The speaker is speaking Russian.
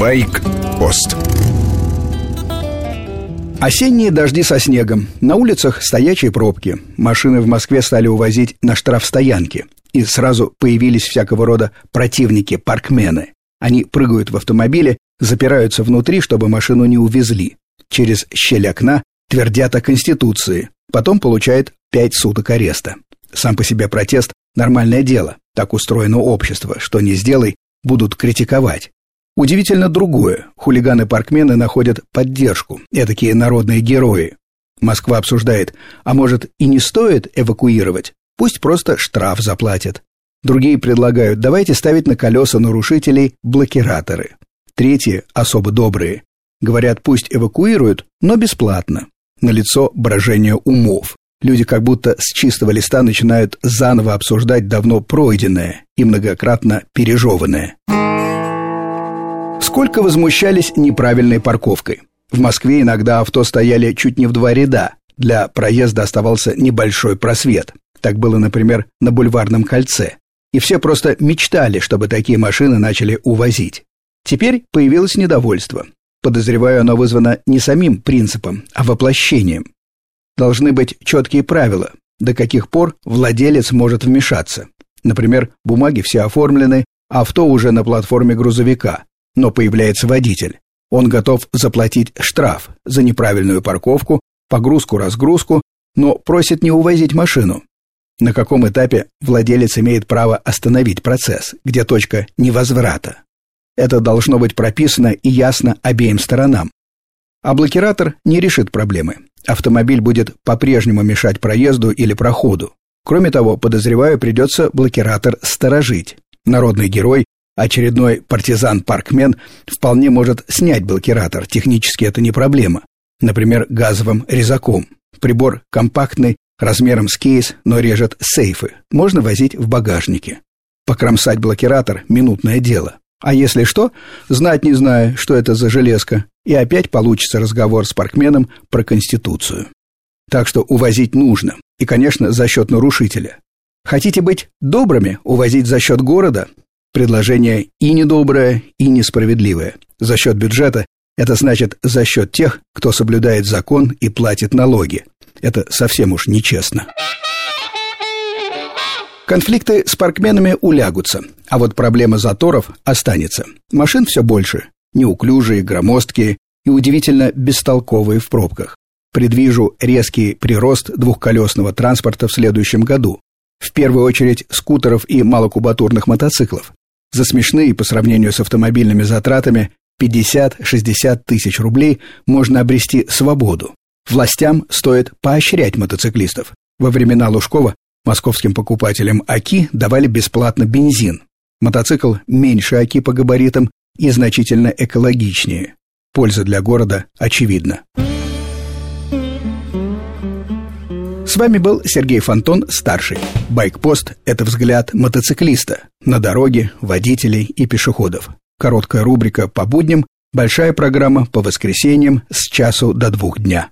Байк-пост Осенние дожди со снегом. На улицах стоячие пробки. Машины в Москве стали увозить на штрафстоянки. И сразу появились всякого рода противники, паркмены. Они прыгают в автомобиле, запираются внутри, чтобы машину не увезли. Через щель окна твердят о Конституции. Потом получают пять суток ареста. Сам по себе протест – нормальное дело. Так устроено общество. Что не сделай, будут критиковать. Удивительно другое. Хулиганы-паркмены находят поддержку. Этакие народные герои. Москва обсуждает, а может и не стоит эвакуировать? Пусть просто штраф заплатят. Другие предлагают, давайте ставить на колеса нарушителей блокираторы. Третьи, особо добрые, говорят, пусть эвакуируют, но бесплатно. На лицо брожение умов. Люди как будто с чистого листа начинают заново обсуждать давно пройденное и многократно пережеванное. Сколько возмущались неправильной парковкой. В Москве иногда авто стояли чуть не в два ряда. Для проезда оставался небольшой просвет. Так было, например, на Бульварном кольце. И все просто мечтали, чтобы такие машины начали увозить. Теперь появилось недовольство. Подозреваю, оно вызвано не самим принципом, а воплощением. Должны быть четкие правила, до каких пор владелец может вмешаться. Например, бумаги все оформлены, авто уже на платформе грузовика, но появляется водитель. Он готов заплатить штраф за неправильную парковку, погрузку-разгрузку, но просит не увозить машину. На каком этапе владелец имеет право остановить процесс, где точка невозврата? Это должно быть прописано и ясно обеим сторонам. А блокиратор не решит проблемы автомобиль будет по-прежнему мешать проезду или проходу. Кроме того, подозреваю, придется блокиратор сторожить. Народный герой, очередной партизан-паркмен, вполне может снять блокиратор, технически это не проблема. Например, газовым резаком. Прибор компактный, размером с кейс, но режет сейфы. Можно возить в багажнике. Покромсать блокиратор – минутное дело. А если что, знать не знаю, что это за железка, и опять получится разговор с паркменом про Конституцию. Так что увозить нужно, и, конечно, за счет нарушителя. Хотите быть добрыми, увозить за счет города? Предложение и недоброе, и несправедливое. За счет бюджета – это значит за счет тех, кто соблюдает закон и платит налоги. Это совсем уж нечестно. Конфликты с паркменами улягутся, а вот проблема заторов останется. Машин все больше, неуклюжие, громоздкие и удивительно бестолковые в пробках. Предвижу резкий прирост двухколесного транспорта в следующем году. В первую очередь скутеров и малокубатурных мотоциклов. За смешные по сравнению с автомобильными затратами 50-60 тысяч рублей можно обрести свободу. Властям стоит поощрять мотоциклистов. Во времена Лужкова Московским покупателям АКИ давали бесплатно бензин. Мотоцикл меньше АКИ по габаритам и значительно экологичнее. Польза для города очевидна. С вами был Сергей Фонтон, старший. Байкпост – это взгляд мотоциклиста на дороге, водителей и пешеходов. Короткая рубрика по будням, большая программа по воскресеньям с часу до двух дня.